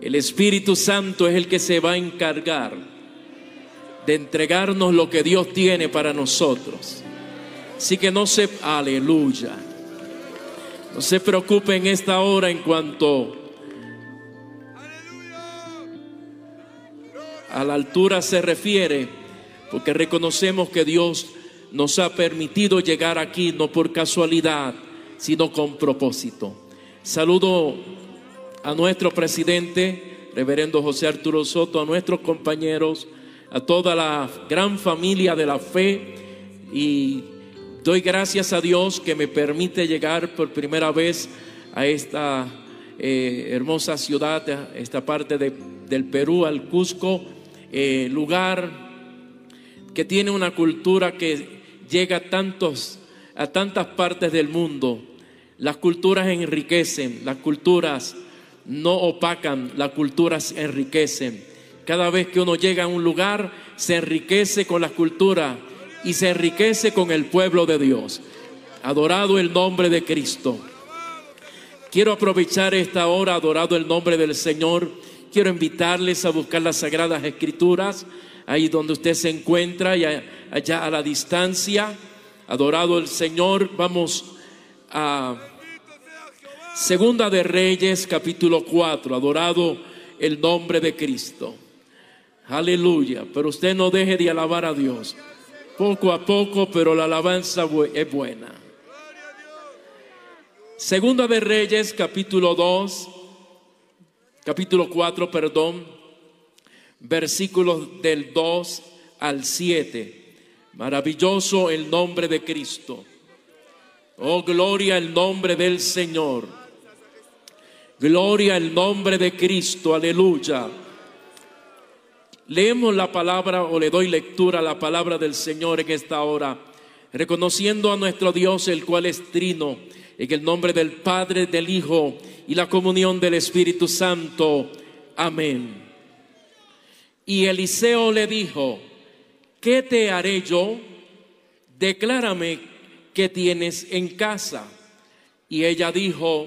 El Espíritu Santo es el que se va a encargar de entregarnos lo que Dios tiene para nosotros. Así que no se, aleluya. No se preocupe en esta hora en cuanto a la altura se refiere, porque reconocemos que Dios nos ha permitido llegar aquí no por casualidad, sino con propósito. Saludo a nuestro presidente, reverendo José Arturo Soto, a nuestros compañeros, a toda la gran familia de la fe y doy gracias a Dios que me permite llegar por primera vez a esta eh, hermosa ciudad, a esta parte del Perú, al Cusco, eh, lugar que tiene una cultura que llega a, tantos, a tantas partes del mundo. Las culturas enriquecen, las culturas no opacan, las culturas enriquecen. Cada vez que uno llega a un lugar, se enriquece con la cultura y se enriquece con el pueblo de Dios. Adorado el nombre de Cristo. Quiero aprovechar esta hora, adorado el nombre del Señor. Quiero invitarles a buscar las sagradas escrituras, ahí donde usted se encuentra, y allá a la distancia. Adorado el Señor, vamos a Segunda de Reyes, capítulo 4. Adorado el nombre de Cristo. Aleluya. Pero usted no deje de alabar a Dios. Poco a poco, pero la alabanza es buena. Segunda de Reyes, capítulo 2, capítulo 4, perdón, versículos del 2 al 7. Maravilloso el nombre de Cristo. Oh, gloria al nombre del Señor. Gloria al nombre de Cristo. Aleluya. Leemos la palabra o le doy lectura a la palabra del Señor en esta hora, reconociendo a nuestro Dios, el cual es trino, en el nombre del Padre, del Hijo y la comunión del Espíritu Santo. Amén. Y Eliseo le dijo, ¿qué te haré yo? Declárame qué tienes en casa. Y ella dijo,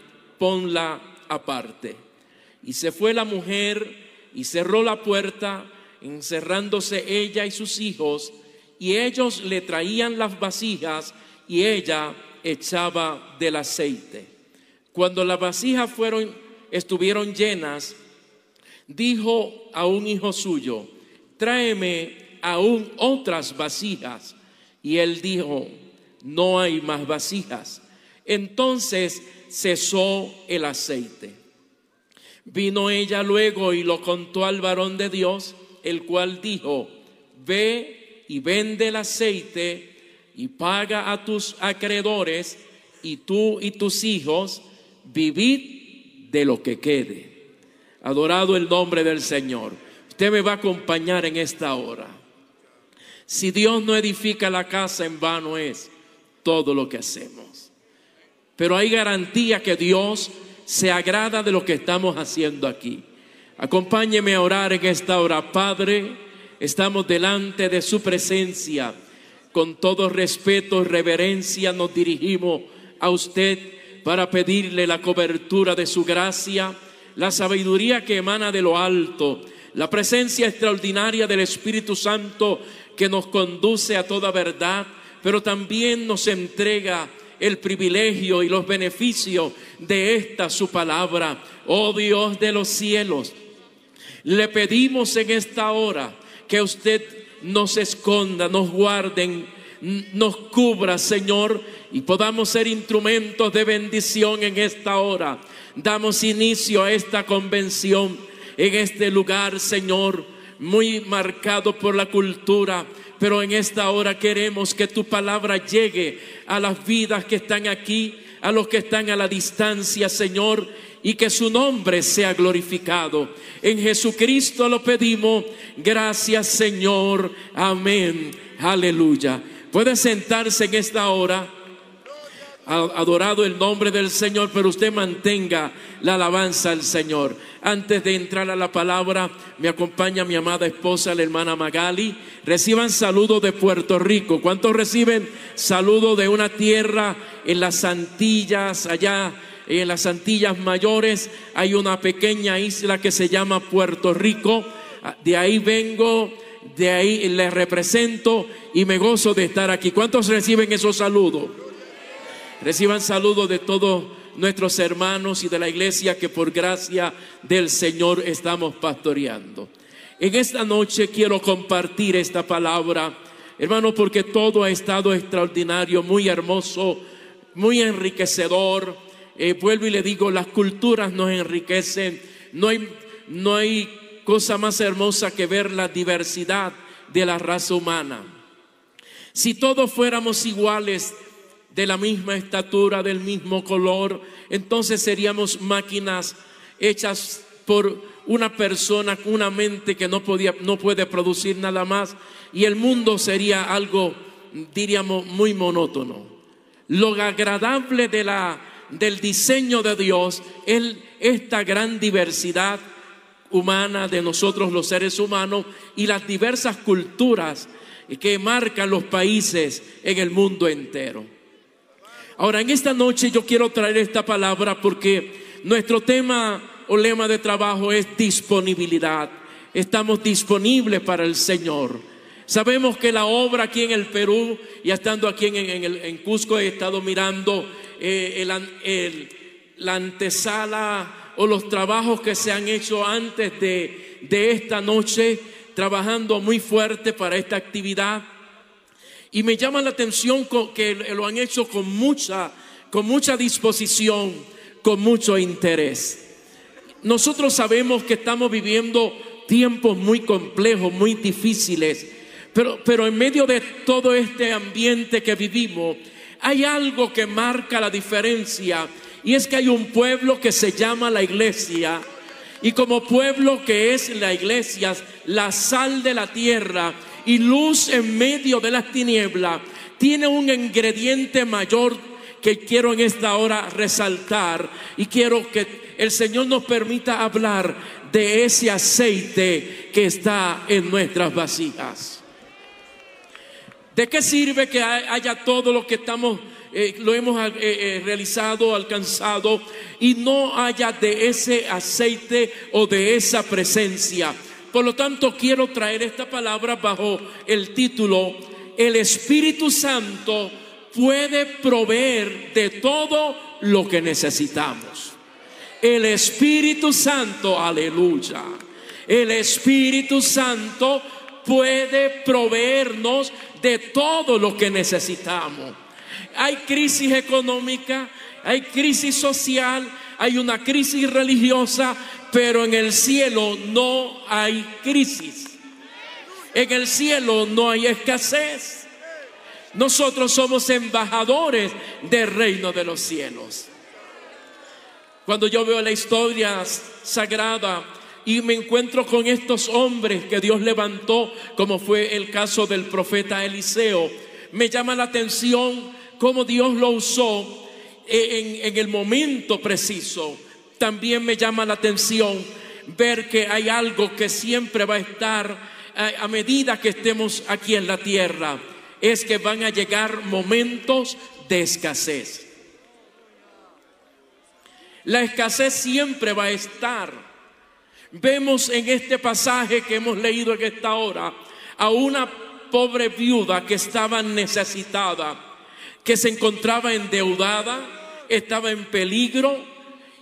ponla aparte. Y se fue la mujer y cerró la puerta, encerrándose ella y sus hijos, y ellos le traían las vasijas y ella echaba del aceite. Cuando las vasijas fueron estuvieron llenas, dijo a un hijo suyo, tráeme aún otras vasijas. Y él dijo, no hay más vasijas. Entonces cesó el aceite. Vino ella luego y lo contó al varón de Dios, el cual dijo, ve y vende el aceite y paga a tus acreedores y tú y tus hijos vivid de lo que quede. Adorado el nombre del Señor. Usted me va a acompañar en esta hora. Si Dios no edifica la casa, en vano es todo lo que hacemos. Pero hay garantía que Dios se agrada de lo que estamos haciendo aquí. Acompáñeme a orar en esta hora. Padre, estamos delante de su presencia. Con todo respeto y reverencia nos dirigimos a usted para pedirle la cobertura de su gracia, la sabiduría que emana de lo alto, la presencia extraordinaria del Espíritu Santo que nos conduce a toda verdad, pero también nos entrega el privilegio y los beneficios de esta su palabra. Oh Dios de los cielos, le pedimos en esta hora que usted nos esconda, nos guarde, nos cubra, Señor, y podamos ser instrumentos de bendición en esta hora. Damos inicio a esta convención en este lugar, Señor, muy marcado por la cultura, pero en esta hora queremos que tu palabra llegue a las vidas que están aquí, a los que están a la distancia, Señor, y que su nombre sea glorificado. En Jesucristo lo pedimos. Gracias Señor. Amén. Aleluya. Puede sentarse en esta hora adorado el nombre del Señor, pero usted mantenga la alabanza al Señor. Antes de entrar a la palabra, me acompaña mi amada esposa, la hermana Magali. Reciban saludos de Puerto Rico. ¿Cuántos reciben saludos de una tierra en las Antillas, allá en las Antillas Mayores? Hay una pequeña isla que se llama Puerto Rico. De ahí vengo, de ahí les represento y me gozo de estar aquí. ¿Cuántos reciben esos saludos? Reciban saludos de todos nuestros hermanos y de la iglesia que por gracia del Señor estamos pastoreando. En esta noche quiero compartir esta palabra, hermano, porque todo ha estado extraordinario, muy hermoso, muy enriquecedor. Eh, vuelvo y le digo, las culturas nos enriquecen. No hay, no hay cosa más hermosa que ver la diversidad de la raza humana. Si todos fuéramos iguales, de la misma estatura, del mismo color, entonces seríamos máquinas hechas por una persona con una mente que no, podía, no puede producir nada más y el mundo sería algo, diríamos, muy monótono. Lo agradable de la, del diseño de Dios es esta gran diversidad humana de nosotros los seres humanos y las diversas culturas que marcan los países en el mundo entero. Ahora, en esta noche yo quiero traer esta palabra porque nuestro tema o lema de trabajo es disponibilidad. Estamos disponibles para el Señor. Sabemos que la obra aquí en el Perú, y estando aquí en, Cusco, he estado mirando eh, la antesala o los trabajos que se han hecho antes de, de esta noche, trabajando muy fuerte para esta actividad. Y me llama la atención que lo han hecho con mucha, con mucha disposición, con mucho interés. Nosotros sabemos que estamos viviendo tiempos muy complejos, muy difíciles, pero, pero en medio de todo este ambiente que vivimos, hay algo que marca la diferencia y es que hay un pueblo que se llama la iglesia y como pueblo que es la iglesia, la sal de la tierra, y luz en medio de las tinieblas, tiene un ingrediente mayor que quiero en esta hora resaltar y quiero que el Señor nos permita hablar de ese aceite que está en nuestras vasijas. ¿De qué sirve que haya todo lo que estamos, eh, lo hemos eh, eh, realizado, alcanzado y no haya de ese aceite o de esa presencia? Por lo tanto, quiero traer esta palabra bajo el título, el Espíritu Santo puede proveer de todo lo que necesitamos. El Espíritu Santo, aleluya. El Espíritu Santo puede proveernos de todo lo que necesitamos. Hay crisis económica, hay crisis social, hay una crisis religiosa, pero en el cielo no hay crisis. En el cielo no hay escasez. Nosotros somos embajadores del reino de los cielos. Cuando yo veo la historia sagrada y me encuentro con estos hombres que Dios levantó, como fue el caso del profeta Eliseo, me llama la atención cómo Dios lo usó en, en el momento preciso también me llama la atención ver que hay algo que siempre va a estar a, medida que estemos aquí en la tierra. Es que van a llegar momentos de escasez. La escasez siempre va a estar. Vemos en este pasaje que hemos leído en esta hora a una pobre viuda que estaba necesitada, que se encontraba endeudada, estaba en peligro,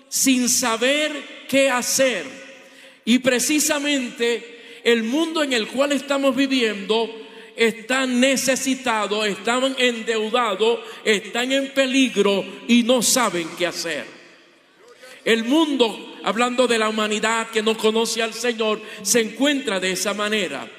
sin saber qué hacer. Y precisamente el mundo en el cual estamos viviendo está necesitado, están endeudados, están en peligro y no saben qué hacer. El mundo, hablando de la humanidad que no conoce al Señor, se encuentra de esa manera.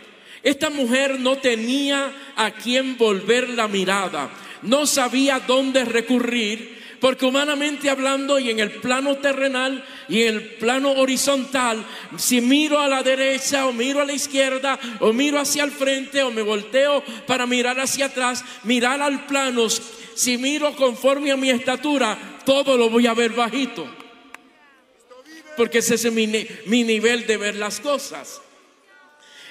Esta mujer no tenía a quién volver la mirada, no sabía dónde recurrir Porque humanamente hablando y en el plano terrenal y en el plano horizontal, si miro a la derecha o miro a la izquierda o miro hacia el frente o me volteo para mirar hacia atrás, mirar al plano, si miro conforme a mi estatura, todo lo voy a ver bajito. Porque ese es mi, mi nivel de ver las cosas.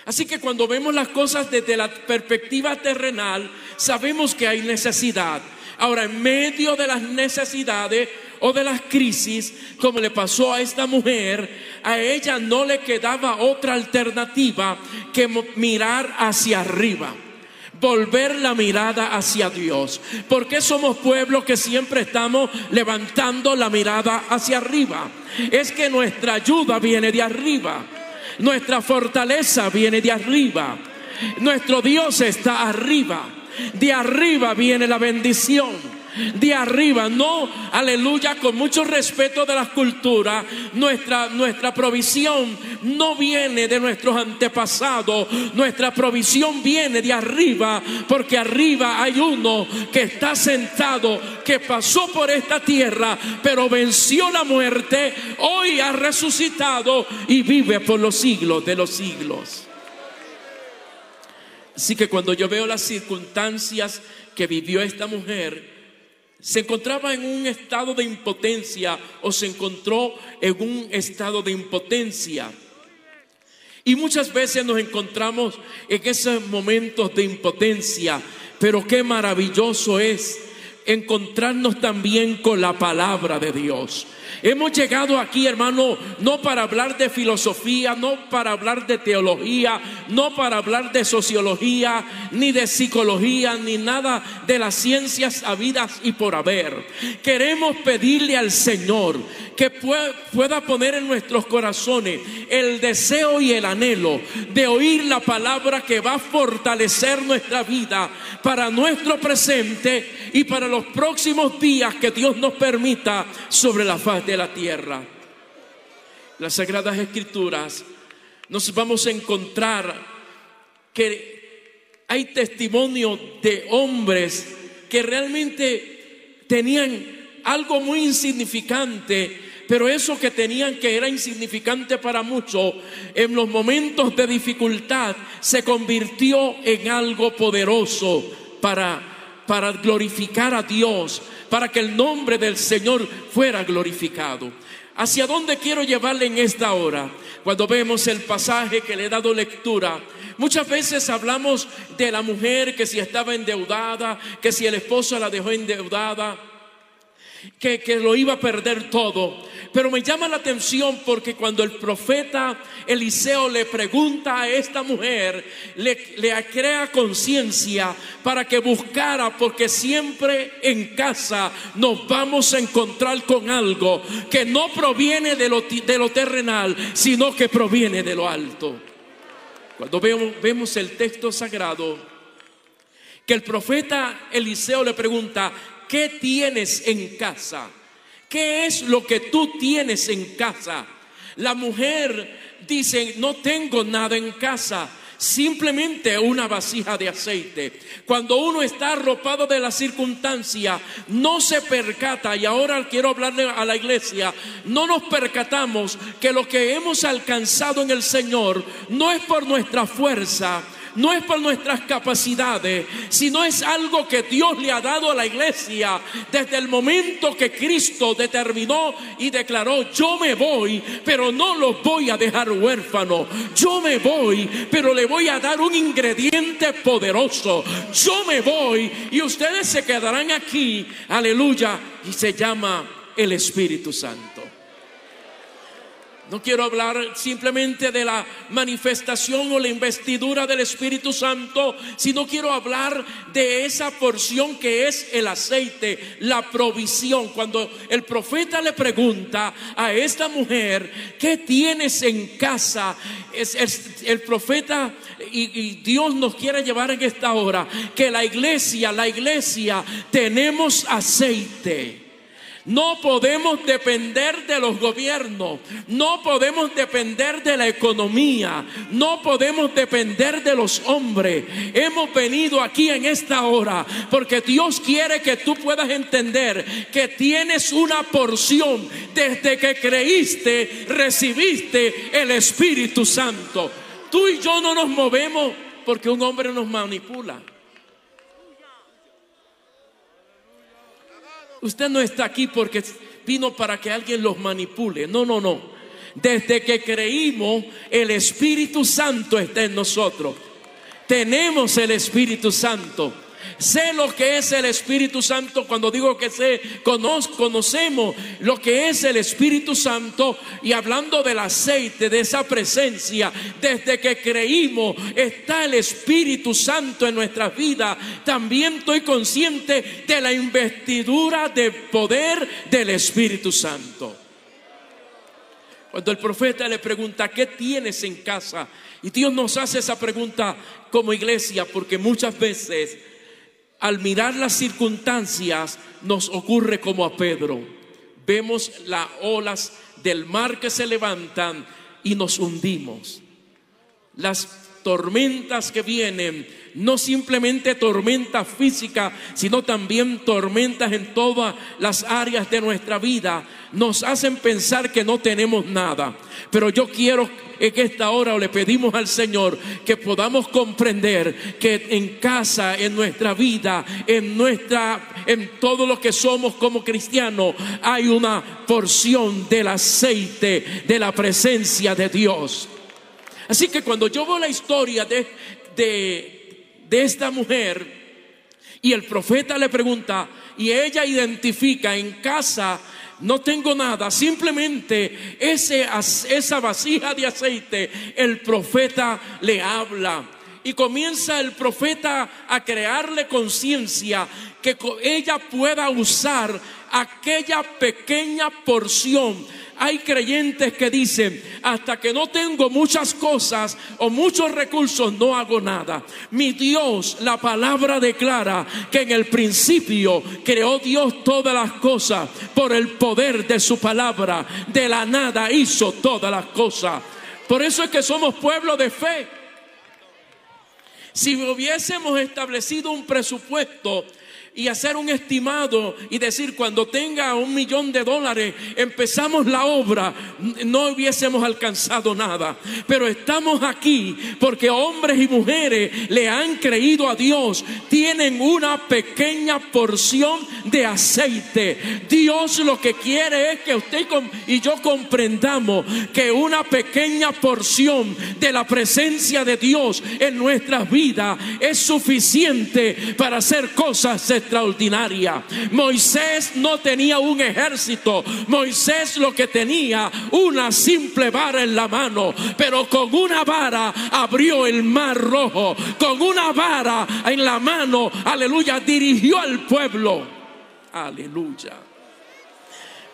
Así que cuando vemos las cosas desde la perspectiva terrenal, sabemos que hay necesidad. Ahora, en medio de las necesidades o de las crisis, como le pasó a esta mujer, a ella no le quedaba otra alternativa que mirar hacia arriba volver la mirada hacia Dios. Porque somos pueblos que siempre estamos levantando la mirada hacia arriba. Es que nuestra ayuda viene de arriba. Nuestra fortaleza viene de arriba. Nuestro Dios está arriba. De arriba viene la bendición de arriba, no, aleluya, con mucho respeto de la cultura, nuestra, nuestra provisión no viene de nuestros antepasados, nuestra provisión viene de arriba, porque arriba hay uno que está sentado, que pasó por esta tierra, pero venció la muerte, hoy ha resucitado y vive por los siglos de los siglos. Así que cuando yo veo las circunstancias que vivió esta mujer, se encontraba en un estado de impotencia o se encontró en un estado de impotencia. Y muchas veces nos encontramos en esos momentos de impotencia, pero qué maravilloso es encontrarnos también con la palabra de Dios. Hemos llegado aquí, hermano, no para hablar de filosofía, no para hablar de teología, no para hablar de sociología, ni de psicología, ni nada de las ciencias habidas y por haber. Queremos pedirle al Señor que pueda poner en nuestros corazones el deseo y el anhelo de oír la palabra que va a fortalecer nuestra vida para nuestro presente y para los próximos días que Dios nos permita sobre la faz de la tierra. Las Sagradas Escrituras nos vamos a encontrar que hay testimonio de hombres que realmente tenían algo muy insignificante pero eso que tenían que era insignificante para muchos, en los momentos de dificultad se convirtió en algo poderoso para, para glorificar a Dios, para que el nombre del Señor fuera glorificado. ¿Hacia dónde quiero llevarle en esta hora? Cuando vemos el pasaje que le he dado lectura, muchas veces hablamos de la mujer que si estaba endeudada, que si el esposo la dejó endeudada, que, que, lo iba a perder todo. Pero me llama la atención porque cuando el profeta Eliseo le pregunta a esta mujer, le, le crea conciencia para que buscara, porque siempre en casa nos vamos a encontrar con algo que no proviene de lo, de lo terrenal, sino que proviene de lo alto. Cuando vemos, vemos el texto sagrado, que el profeta Eliseo le pregunta, ¿qué tienes en casa? ¿Qué es lo que tú tienes en casa? La mujer dice, no tengo nada en casa, simplemente una vasija de aceite. Cuando uno está arropado de la circunstancia, no se percata, y ahora quiero hablarle a la iglesia, no nos percatamos que lo que hemos alcanzado en el Señor no es por nuestra fuerza, no es por nuestras capacidades, sino es algo que Dios le ha dado a la iglesia desde el momento que Cristo determinó y declaró, yo me voy, pero no los voy a dejar huérfanos, yo me voy, pero le voy a dar un ingrediente poderoso, yo me voy y ustedes se quedarán aquí, aleluya, y se llama el Espíritu Santo. No quiero hablar simplemente de la manifestación o la investidura del Espíritu Santo, sino quiero hablar de esa porción que es el aceite, la provisión. Cuando el profeta le pregunta a esta mujer, ¿qué tienes en casa? Es, el profeta y, y Dios nos quiere llevar en esta hora que la iglesia, la iglesia, tenemos aceite. No podemos depender de los gobiernos, no podemos depender de la economía, no podemos depender de los hombres. Hemos venido aquí en esta hora porque Dios quiere que tú puedas entender que tienes una porción desde que creíste, recibiste el Espíritu Santo. Tú y yo no nos movemos porque un hombre nos manipula. Usted no está aquí porque vino para que alguien los manipule. No, no, no. Desde que creímos, el Espíritu Santo está en nosotros. Tenemos el Espíritu Santo. Sé lo que es el Espíritu Santo cuando digo que sé, conocemos lo que es el Espíritu Santo y hablando del aceite, de esa presencia, desde que creímos está el Espíritu Santo en nuestras vidas, también estoy consciente de la investidura de poder del Espíritu Santo. Cuando el profeta le pregunta, ¿qué tienes en casa? Y Dios nos hace esa pregunta como iglesia porque muchas veces al mirar las circunstancias nos ocurre como a Pedro. Vemos las olas del mar que se levantan y nos hundimos. Las tormentas que vienen, no simplemente tormentas físicas, sino también tormentas en todas las áreas de nuestra vida, nos hacen pensar que no tenemos nada. Pero yo quiero en esta hora le pedimos al Señor que podamos comprender que en casa, en nuestra vida, en nuestra, en todo lo que somos como cristianos, hay una porción del aceite de la presencia de Dios. Así que cuando yo veo la historia de, de, de esta mujer y el profeta le pregunta y ella identifica en casa no tengo nada, simplemente ese, esa vasija de aceite, el profeta le habla. Y comienza el profeta a crearle conciencia que ella pueda usar aquella pequeña porción hay creyentes que dicen, hasta que no tengo muchas cosas o muchos recursos, no hago nada. Mi Dios, la palabra declara que en el principio creó Dios todas las cosas por el poder de su palabra. De la nada hizo todas las cosas. Por eso es que somos pueblo de fe. Si hubiésemos establecido un presupuesto y hacer un estimado y decir cuando tenga un millón de dólares empezamos la obra, no hubiésemos alcanzado nada. Pero estamos aquí porque hombres y mujeres le han creído a Dios, tienen una pequeña porción de aceite. Dios lo que quiere es que usted y yo comprendamos que una pequeña porción de la presencia de Dios en nuestras vidas es suficiente para hacer cosas extraordinaria. Moisés no tenía un ejército, Moisés lo que tenía una simple vara en la mano, pero con una vara abrió el mar rojo, con una vara en la mano, aleluya, dirigió al pueblo. Aleluya.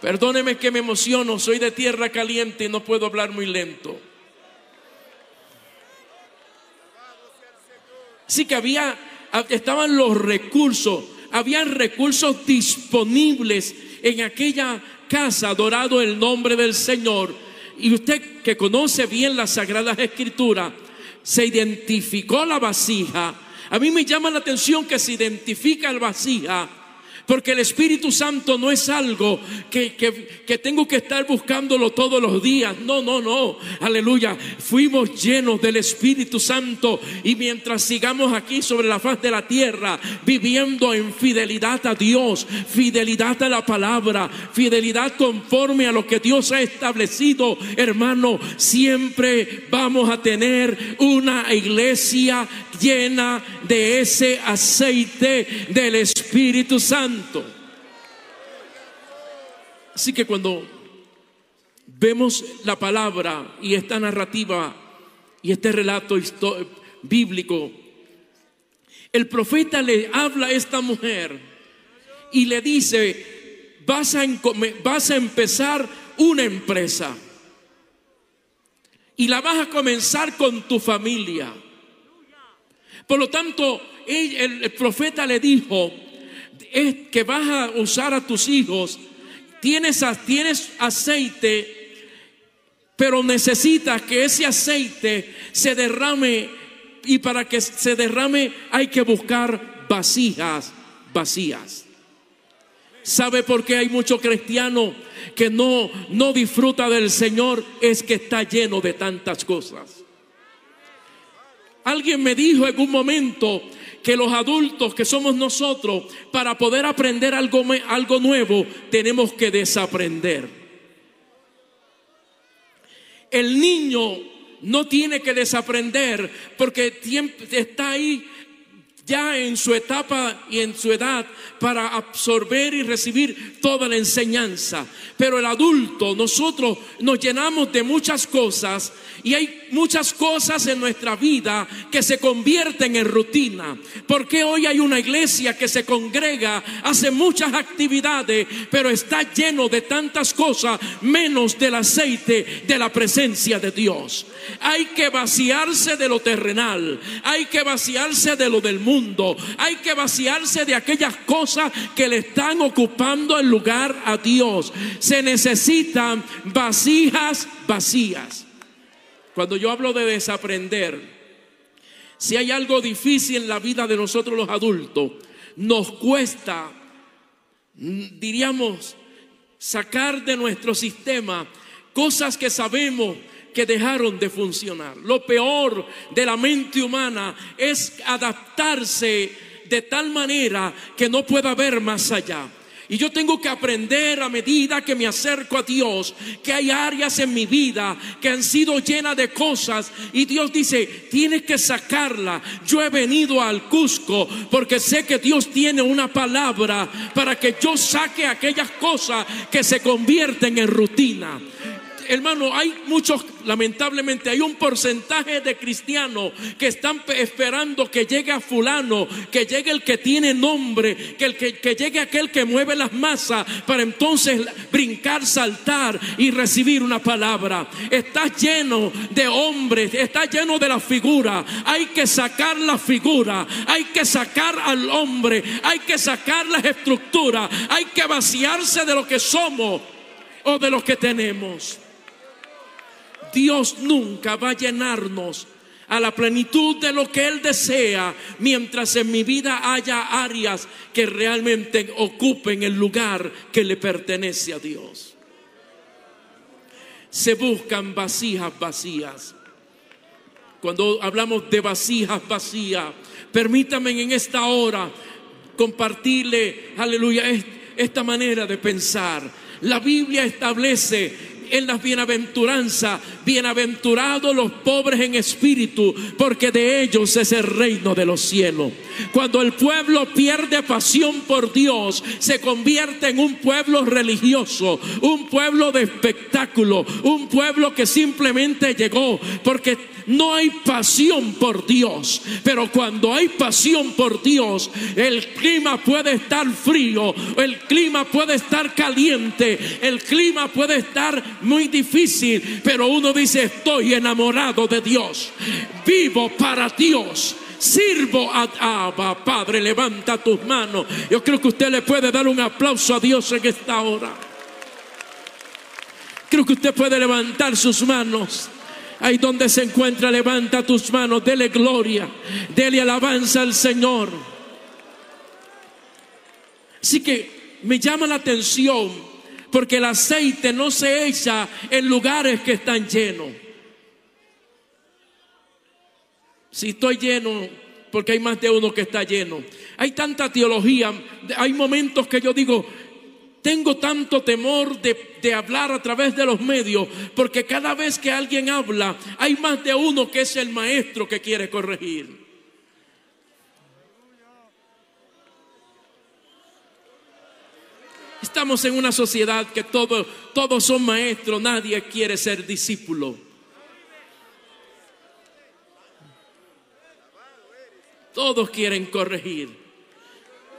Perdóneme que me emociono, soy de tierra caliente y no puedo hablar muy lento. Así que había, estaban los recursos habían recursos disponibles en aquella casa, adorado el nombre del Señor. Y usted que conoce bien las Sagradas Escrituras, se identificó la vasija. A mí me llama la atención que se identifica la vasija porque el Espíritu Santo no es algo que, que, tengo que estar buscándolo todos los días. No, no, no. Aleluya. Fuimos llenos del Espíritu Santo y mientras sigamos aquí sobre la faz de la tierra, viviendo en fidelidad a Dios, fidelidad a la palabra, fidelidad conforme a lo que Dios ha establecido, hermano, siempre vamos a tener una iglesia llena de ese aceite del Espíritu Santo. Así que cuando vemos la palabra y esta narrativa y este relato bíblico, el profeta le habla a esta mujer y le dice, vas a, vas a empezar una empresa y la vas a comenzar con tu familia. Por lo tanto, el, profeta le dijo, es que vas a usar a tus hijos tienes, tienes aceite, pero necesitas que ese aceite se derrame y para que se derrame hay que buscar vasijas vacías. ¿Sabe por qué hay mucho cristiano que no, no disfruta del Señor? Es que está lleno de tantas cosas. Alguien me dijo en un momento que los adultos que somos nosotros, para poder aprender algo, algo nuevo, tenemos que desaprender. El niño no tiene que desaprender porque está ahí ya en su etapa y en su edad para absorber y recibir toda la enseñanza. Pero el adulto, nosotros nos llenamos de muchas cosas y hay muchas cosas en nuestra vida que se convierten en rutina. Porque hoy hay una iglesia que se congrega, hace muchas actividades, pero está lleno de tantas cosas menos del aceite de la presencia de Dios. Hay que vaciarse de lo terrenal, hay que vaciarse de lo del hay que vaciarse de aquellas cosas que le están ocupando el lugar a Dios. Se necesitan vasijas vacías. Cuando yo hablo de desaprender, si hay algo difícil en la vida de nosotros los adultos, nos cuesta, diríamos, sacar de nuestro sistema cosas que sabemos que dejaron de funcionar. Lo peor de la mente humana es adaptarse de tal manera que no pueda ver más allá. Y yo tengo que aprender a medida que me acerco a Dios, que hay áreas en mi vida que han sido llenas de cosas. Y Dios dice, tienes que sacarla. Yo he venido al Cusco porque sé que Dios tiene una palabra para que yo saque aquellas cosas que se convierten en rutina hermano, hay muchos, lamentablemente, hay un porcentaje de cristianos que están esperando que llegue a fulano, que llegue el que tiene nombre, que, el que, que llegue aquel que mueve las masas para entonces brincar, saltar y recibir una palabra. Está lleno de hombres, está lleno de la figura. Hay que sacar la figura, hay que sacar al hombre, hay que sacar las estructuras, hay que vaciarse de lo que somos o de lo que tenemos. Dios nunca va a llenarnos a la plenitud de lo que Él desea, mientras en mi vida haya áreas que realmente ocupen el lugar que le pertenece a Dios. Se buscan vasijas vacías. Cuando hablamos de vasijas vacías, permítame en esta hora compartirle, aleluya, esta manera de pensar. La Biblia establece en las bienaventuranzas. Bienaventurados los pobres en espíritu, porque de ellos es el reino de los cielos. Cuando el pueblo pierde pasión por Dios, se convierte en un pueblo religioso, un pueblo de espectáculo, un pueblo que simplemente llegó porque no hay pasión por Dios. Pero cuando hay pasión por Dios, el clima puede estar frío, el clima puede estar caliente, el clima puede estar muy difícil, pero uno dice, estoy enamorado de Dios, vivo para Dios. Sirvo a Abba, Padre, levanta tus manos. Yo creo que usted le puede dar un aplauso a Dios en esta hora. Creo que usted puede levantar sus manos. Ahí donde se encuentra, levanta tus manos, dele gloria, dele alabanza al Señor. Así que me llama la atención porque el aceite no se echa en lugares que están llenos. Si estoy lleno, porque hay más de uno que está lleno. Hay tanta teología, hay momentos que yo digo, tengo tanto temor de, hablar a través de los medios, porque cada vez que alguien habla, hay más de uno que es el maestro que quiere corregir. Estamos en una sociedad que todos, todos son maestros, nadie quiere ser discípulo. Todos quieren corregir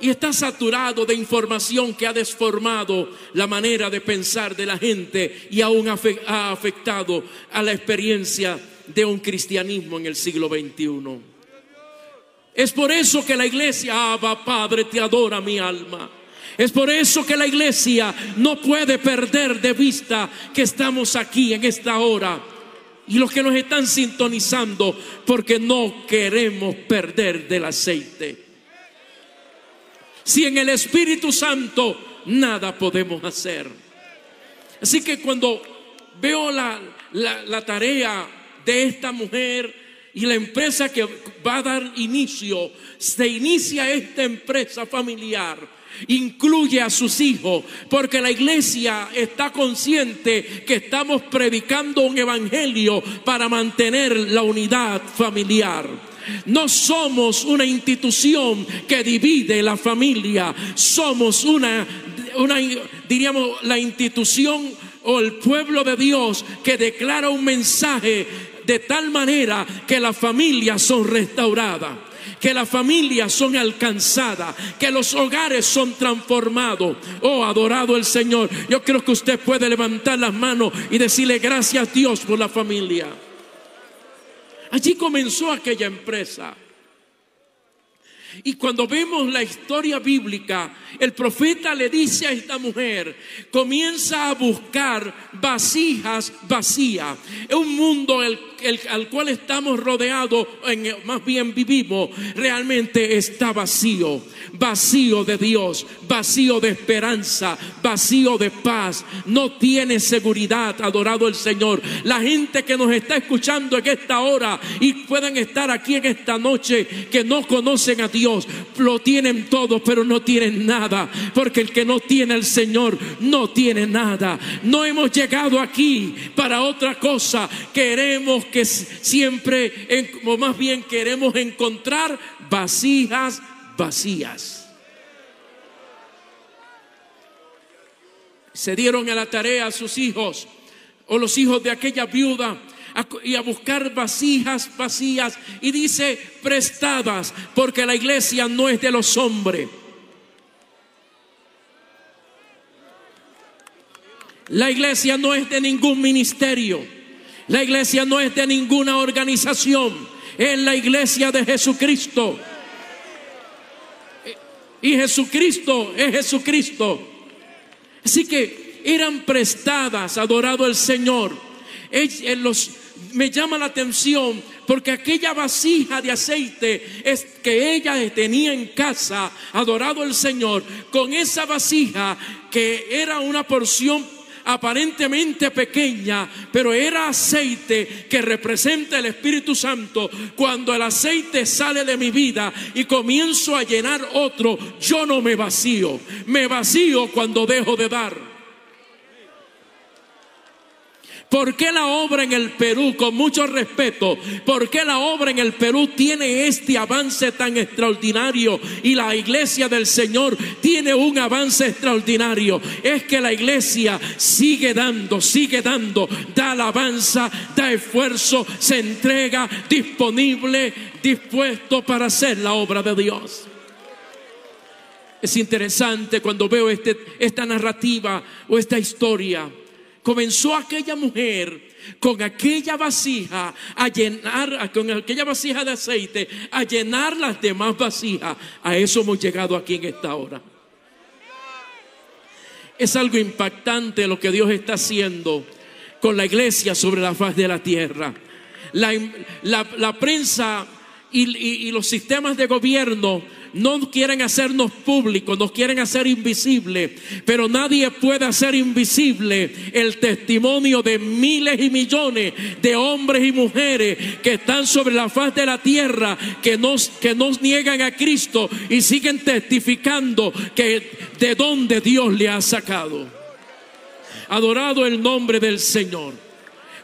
y está saturado de información que ha desformado la manera de pensar de la gente y aún ha afectado a la experiencia de un cristianismo en el siglo XXI. Es por eso que la iglesia, Abba Padre, te adora mi alma. Es por eso que la iglesia no puede perder de vista que estamos aquí en esta hora. Y los que nos están sintonizando, porque no queremos perder del aceite. Si en el Espíritu Santo nada podemos hacer. Así que cuando veo la, la, tarea de esta mujer y la empresa que va a dar inicio, se inicia esta empresa familiar incluye a sus hijos, porque la iglesia está consciente que estamos predicando un evangelio para mantener la unidad familiar. No somos una institución que divide la familia, somos una, diríamos, la institución o el pueblo de Dios que declara un mensaje de tal manera que las familias son restauradas que las familias son alcanzadas, que los hogares son transformados. Oh, adorado el Señor. Yo creo que usted puede levantar las manos y decirle gracias a Dios por la familia. Allí comenzó aquella empresa. Y cuando vemos la historia bíblica, el profeta le dice a esta mujer, comienza a buscar vasijas vacías. Es un mundo el, al cual estamos rodeados, en, más bien vivimos, realmente está vacío. Vacío de Dios, vacío de esperanza, vacío de paz. No tiene seguridad, adorado el Señor. La gente que nos está escuchando en esta hora y puedan estar aquí en esta noche, que no conocen a Dios, lo tienen todo, pero no tienen nada porque el que no tiene el Señor no tiene nada. No hemos llegado aquí para otra cosa. Queremos que siempre, o más bien queremos encontrar vasijas vacías. Se dieron a la tarea a sus hijos o los hijos de aquella viuda y a buscar vasijas vacías y dice prestadas porque la iglesia no es de los hombres. La iglesia no es de ningún ministerio. La iglesia no es de ninguna organización. Es la iglesia de Jesucristo. Y Jesucristo es Jesucristo. Así que eran prestadas, adorado el Señor. me llama la atención porque aquella vasija de aceite es que ella tenía en casa, adorado el Señor, con esa vasija que era una porción aparentemente pequeña, pero era aceite que representa el Espíritu Santo. Cuando el aceite sale de mi vida y comienzo a llenar otro, yo no me vacío, me vacío cuando dejo de dar. ¿Por qué la obra en el Perú, con mucho respeto, por qué la obra en el Perú tiene este avance tan extraordinario y la iglesia del Señor tiene un avance extraordinario? Es que la iglesia sigue dando, sigue dando, da alabanza, da esfuerzo, se entrega disponible, dispuesto para hacer la obra de Dios. Es interesante cuando veo este, esta narrativa o esta historia comenzó aquella mujer con aquella vasija a llenar, con aquella vasija de aceite, a llenar las demás vasijas. A eso hemos llegado aquí en esta hora. Es algo impactante lo que Dios está haciendo con la iglesia sobre la faz de la tierra. La, prensa y los sistemas de gobierno no quieren hacernos públicos, nos quieren hacer invisibles, pero nadie puede hacer invisible el testimonio de miles y millones de hombres y mujeres que están sobre la faz de la tierra, que nos, que nos niegan a Cristo y siguen testificando que de dónde Dios le ha sacado. Adorado el nombre del Señor.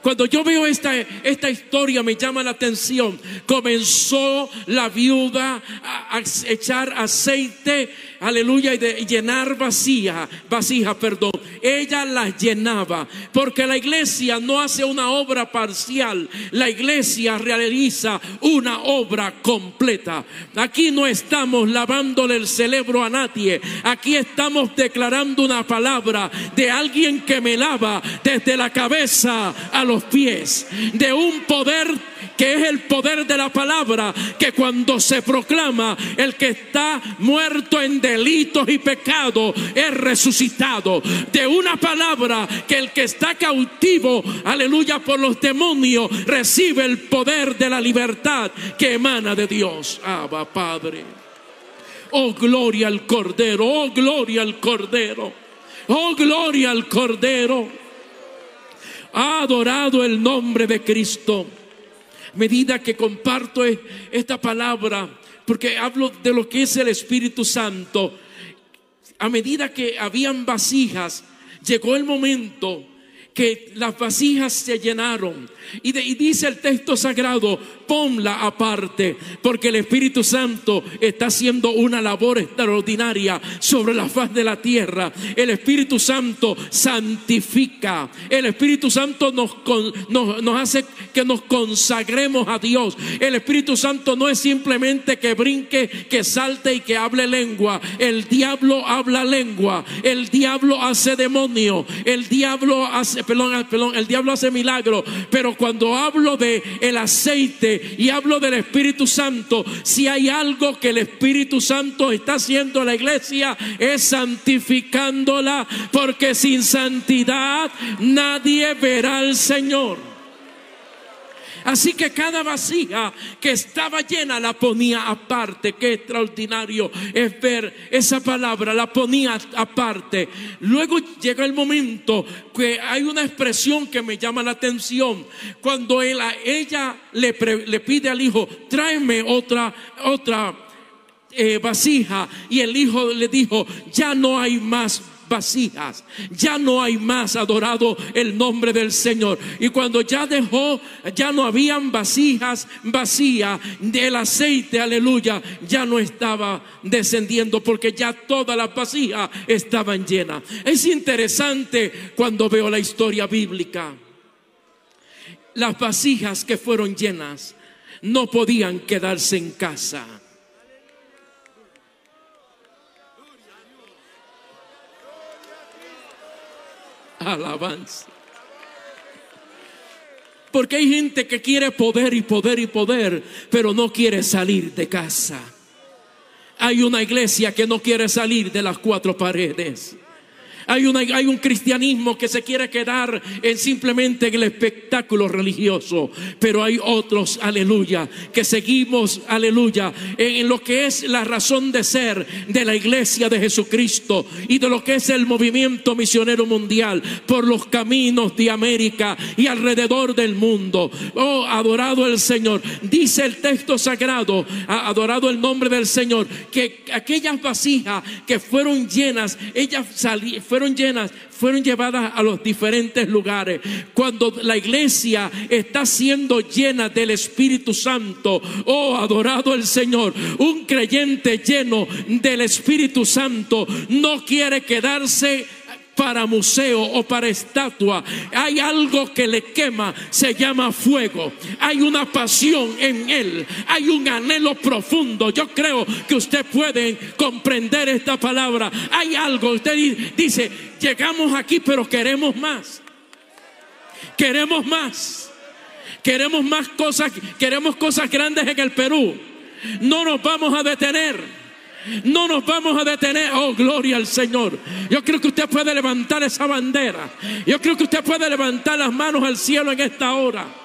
Cuando yo veo esta, esta historia me llama la atención. Comenzó la viuda a, echar aceite, aleluya, y de llenar vasija, vasija, perdón. Ella las llenaba, porque la iglesia no hace una obra parcial, la iglesia realiza una obra completa. Aquí no estamos lavándole el cerebro a nadie, aquí estamos declarando una palabra de alguien que me lava desde la cabeza a los los pies de un poder que es el poder de la palabra, que cuando se proclama el que está muerto en delitos y pecados es resucitado, de una palabra que el que está cautivo, aleluya, por los demonios, recibe el poder de la libertad que emana de Dios. Abba, Padre. Oh, gloria al Cordero, oh, gloria al Cordero, oh, gloria al Cordero. Ha adorado el nombre de Cristo. Medida que comparto esta palabra, porque hablo de lo que es el Espíritu Santo, a medida que habían vasijas, llegó el momento que las vasijas se llenaron. Y, dice el texto sagrado, ponla aparte, porque el Espíritu Santo está haciendo una labor extraordinaria sobre la faz de la tierra. El Espíritu Santo santifica. El Espíritu Santo nos, nos hace que nos consagremos a Dios. El Espíritu Santo no es simplemente que brinque, que salte y que hable lengua. El diablo habla lengua. El diablo hace demonio. El diablo hace el diablo hace milagro, pero cuando hablo de el aceite y hablo del Espíritu Santo, si hay algo que el Espíritu Santo está haciendo en la iglesia es santificándola, porque sin santidad nadie verá al Señor. Así que cada vasija que estaba llena la ponía aparte. Qué extraordinario es ver esa palabra, la ponía aparte. Luego llega el momento que hay una expresión que me llama la atención. Cuando ella le, pide al hijo, tráeme otra, otra eh, vasija. Y el hijo le dijo, ya no hay más vasijas. Ya no hay más adorado el nombre del Señor. Y cuando ya dejó, ya no habían vasijas vacías del aceite, aleluya, ya no estaba descendiendo porque ya todas las vasijas estaban llenas. Es interesante cuando veo la historia bíblica. Las vasijas que fueron llenas no podían quedarse en casa Alabanza. Porque hay gente que quiere poder y poder y poder, pero no quiere salir de casa. Hay una iglesia que no quiere salir de las cuatro paredes. Hay, hay, un cristianismo que se quiere quedar en simplemente en el espectáculo religioso, pero hay otros, aleluya, que seguimos, aleluya, en, lo que es la razón de ser de la iglesia de Jesucristo y de lo que es el movimiento misionero mundial por los caminos de América y alrededor del mundo. Oh, adorado el Señor. Dice el texto sagrado, adorado el nombre del Señor, que aquellas vasijas que fueron llenas, ellas salieron fueron llenas, fueron llevadas a los diferentes lugares. Cuando la iglesia está siendo llena del Espíritu Santo, oh, adorado el Señor, un creyente lleno del Espíritu Santo no quiere quedarse para museo o para estatua. Hay algo que le quema, se llama fuego. Hay una pasión en él, hay un anhelo profundo. Yo creo que usted puede comprender esta palabra. Hay algo, usted dice, llegamos aquí pero queremos más. Queremos más. Queremos más cosas, queremos cosas grandes en el Perú. No nos vamos a detener. No nos vamos a detener. Oh, gloria al Señor. Yo creo que usted puede levantar esa bandera. Yo creo que usted puede levantar las manos al cielo en esta hora.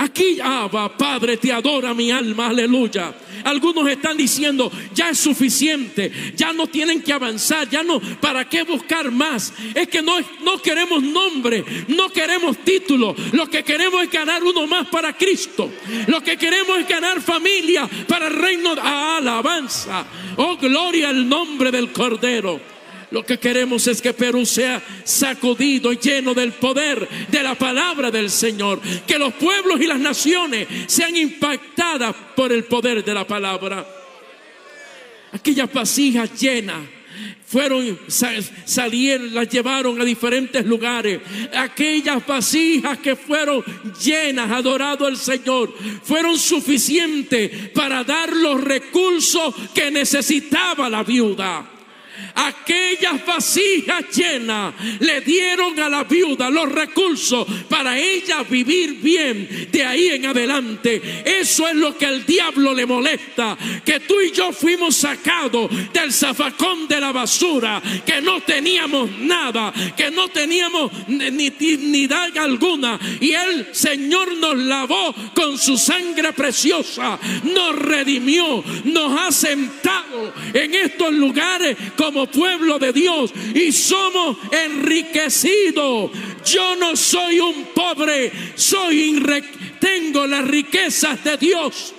Aquí, Abba, Padre, te adora mi alma, aleluya. Algunos están diciendo, ya es suficiente, ya no tienen que avanzar, ya no, ¿para qué buscar más? Es que no, no queremos nombre, no queremos título, lo que queremos es ganar uno más para Cristo. Lo que queremos es ganar familia para el reino de alabanza. Oh, gloria al nombre del Cordero. Lo que queremos es que Perú sea sacudido y lleno del poder de la palabra del Señor. Que los pueblos y las naciones sean impactadas por el poder de la palabra. Aquellas vasijas llenas fueron salieron, las llevaron a diferentes lugares. Aquellas vasijas que fueron llenas, adorado al Señor, fueron suficientes para dar los recursos que necesitaba la viuda. Aquellas vasijas llenas le dieron a la viuda los recursos para ella vivir bien de ahí en adelante. Eso es lo que el diablo le molesta, que tú y yo fuimos sacados del zafacón de la basura, que no teníamos nada, que no teníamos ni dignidad alguna. Y el Señor nos lavó con su sangre preciosa, nos redimió, nos ha sentado en estos lugares como pueblo de Dios y somos enriquecidos. Yo no soy un pobre, soy tengo las riquezas de Dios.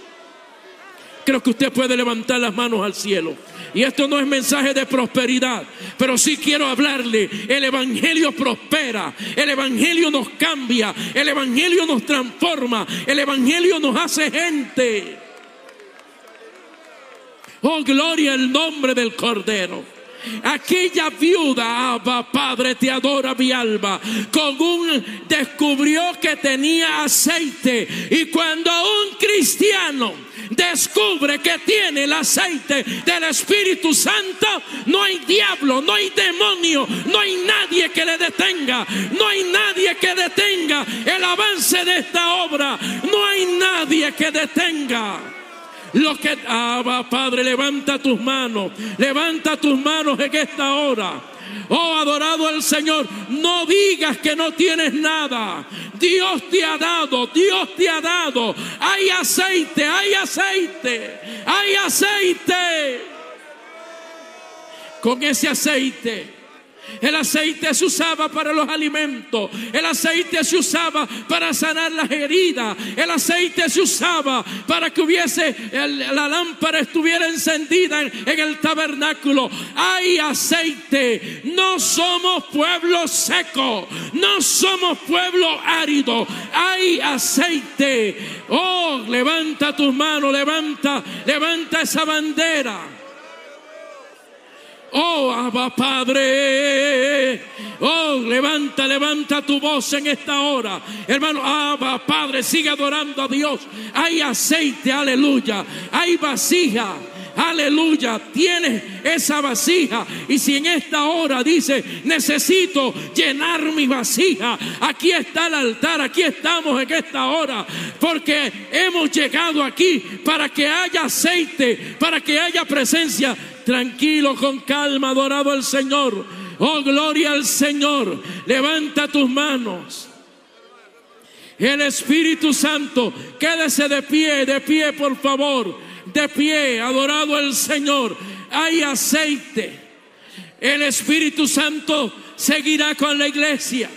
Creo que usted puede levantar las manos al cielo. Y esto no es mensaje de prosperidad, pero sí quiero hablarle. El Evangelio prospera, el Evangelio nos cambia, el Evangelio nos transforma, el Evangelio nos hace gente. Oh, gloria al nombre del Cordero. Aquella viuda, Abba, Padre, te adora mi alma. Con un descubrió que tenía aceite. Y cuando un cristiano descubre que tiene el aceite del Espíritu Santo, no hay diablo, no hay demonio, no hay nadie que le detenga, no hay nadie que detenga el avance de esta obra, no hay nadie que detenga. Lo que, ah, Padre, levanta tus manos, levanta tus manos en esta hora. Oh, adorado el Señor, no digas que no tienes nada. Dios te ha dado, Dios te ha dado. Hay aceite, hay aceite, hay aceite. Con ese aceite el aceite se usaba para los alimentos. El aceite se usaba para sanar las heridas. El aceite se usaba para que hubiese la lámpara estuviera encendida en, en el tabernáculo. Hay aceite. No somos pueblo seco. No somos pueblo árido. Hay aceite. Oh, levanta tus manos, levanta, levanta esa bandera. Oh, Abba Padre. Oh, levanta, levanta tu voz en esta hora. Hermano, Abba Padre, sigue adorando a Dios. Hay aceite, aleluya. Hay vasija. Aleluya, tienes esa vasija. Y si en esta hora dice, necesito llenar mi vasija, aquí está el altar, aquí estamos en esta hora. Porque hemos llegado aquí para que haya aceite, para que haya presencia tranquilo, con calma, adorado al Señor. Oh, gloria al Señor. Levanta tus manos. El Espíritu Santo, quédese de pie, de pie, por favor. De pie, adorado al Señor. Hay aceite. El Espíritu Santo seguirá con la iglesia.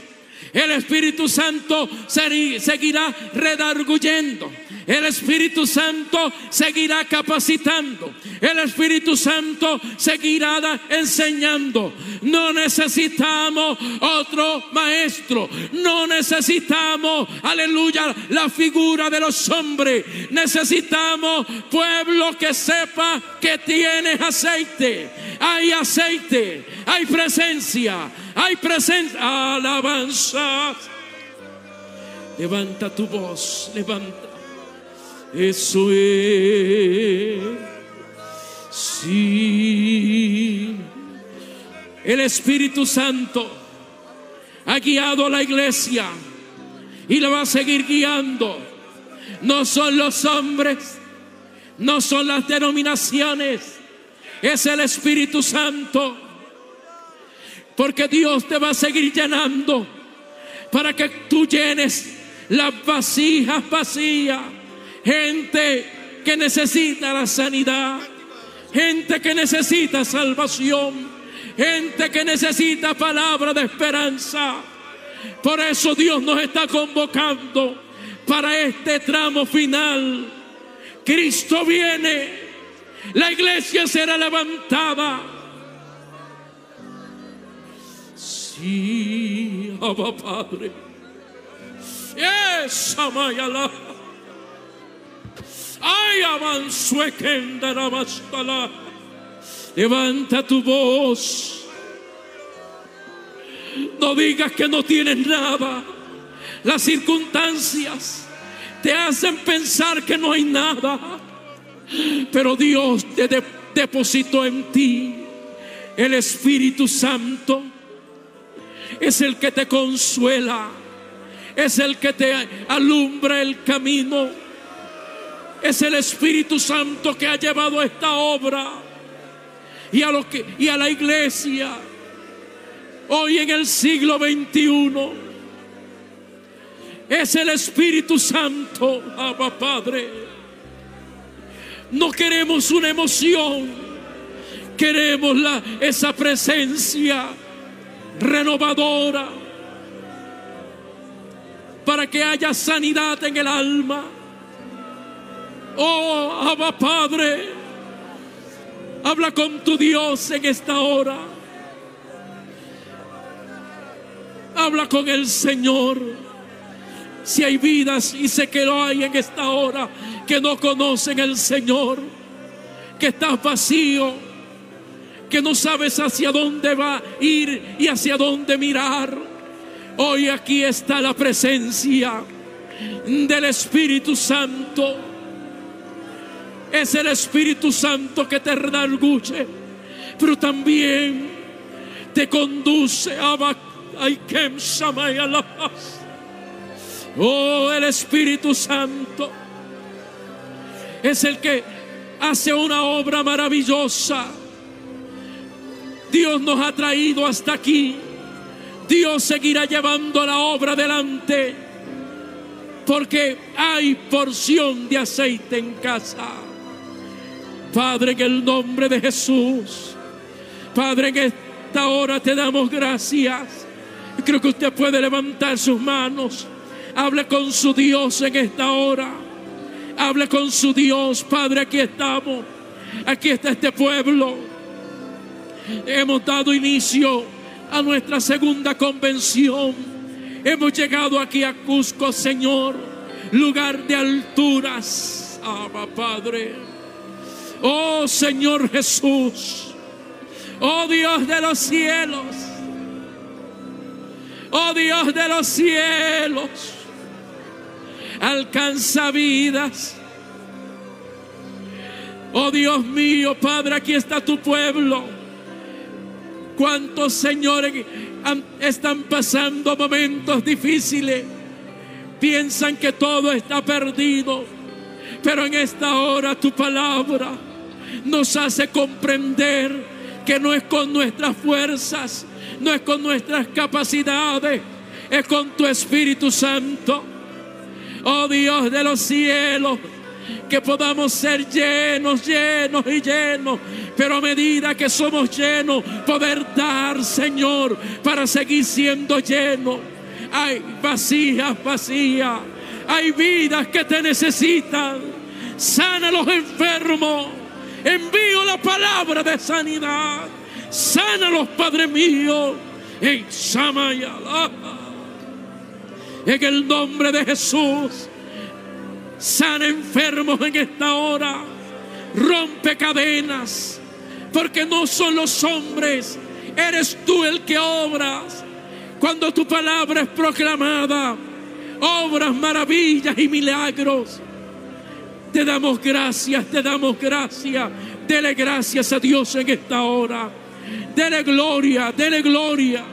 El Espíritu Santo seguirá redarguyendo. El Espíritu Santo seguirá capacitando. El Espíritu Santo seguirá enseñando. No necesitamos otro maestro. No necesitamos, aleluya, la figura de los hombres. Necesitamos pueblo que sepa que tiene aceite. Hay aceite, hay presencia, hay presencia, alabanza. Levanta tu voz, levanta. Eso es. Sí. El Espíritu Santo ha guiado a la iglesia y la va a seguir guiando. No son los hombres, no son las denominaciones, es el Espíritu Santo. Porque Dios te va a seguir llenando para que tú llenes las vasijas vacías gente que necesita la sanidad, gente que necesita salvación, gente que necesita palabra de esperanza. Por eso Dios nos está convocando para este tramo final. Cristo viene, la iglesia será levantada. Sí, Abba Padre. Esa Mayala. Ay, Levanta tu voz. No digas que no tienes nada. Las circunstancias te hacen pensar que no hay nada. Pero Dios te depositó en ti El Espíritu Santo es el que te consuela, es el que te alumbra el camino, es el Espíritu Santo que ha llevado esta obra y a, a la iglesia hoy en el siglo XXI. Es el Espíritu Santo, Abba Padre. No queremos una emoción, queremos esa presencia renovadora para que haya sanidad en el alma. Oh, Abba Padre, habla con tu Dios en esta hora. Habla con el Señor. Si hay vidas, y sé que lo hay en esta hora, que no conocen el Señor, que estás vacío, que no sabes hacia dónde va a ir y hacia dónde mirar. Hoy aquí está la presencia del Espíritu Santo. Es el Espíritu Santo que te redarguye, pero también te conduce a a la paz. Oh, el Espíritu Santo es el que hace una obra maravillosa. Dios nos ha traído hasta aquí. Dios seguirá llevando la obra adelante. Porque hay porción de aceite en casa. Padre, en el nombre de Jesús. Padre, en esta hora te damos gracias. Creo que usted puede levantar sus manos. Hable con su Dios en esta hora. Hable con su Dios, Padre, aquí estamos. Aquí está este pueblo. Hemos dado inicio a nuestra segunda convención. Hemos llegado aquí a Cusco, Señor, lugar de alturas. Ama, Padre. Oh Señor Jesús. Oh Dios de los cielos. Oh Dios de los cielos alcanza vidas. Oh Dios mío, Padre, aquí está tu pueblo. ¿Cuántos señores están pasando momentos difíciles? Piensan que todo está perdido. Pero en esta hora tu palabra nos hace comprender que no es con nuestras fuerzas, no es con nuestras capacidades, es con tu Espíritu Santo oh Dios de los cielos, que podamos ser llenos, llenos y llenos, pero a medida que somos llenos, poder dar, Señor, para seguir siendo llenos. Hay vacías, vacías, hay vidas que te necesitan. Sana los enfermos, envío la palabra de sanidad. Sana a los padres míos en Samayalá en el nombre de Jesús. Sana enfermos en esta hora. Rompe cadenas. Porque no son los hombres. Eres tú el que obras. Cuando tu palabra es proclamada. Obras, maravillas y milagros. Te damos gracias, te damos gracias. Dele gracias a Dios en esta hora. Dele gloria, dele gloria.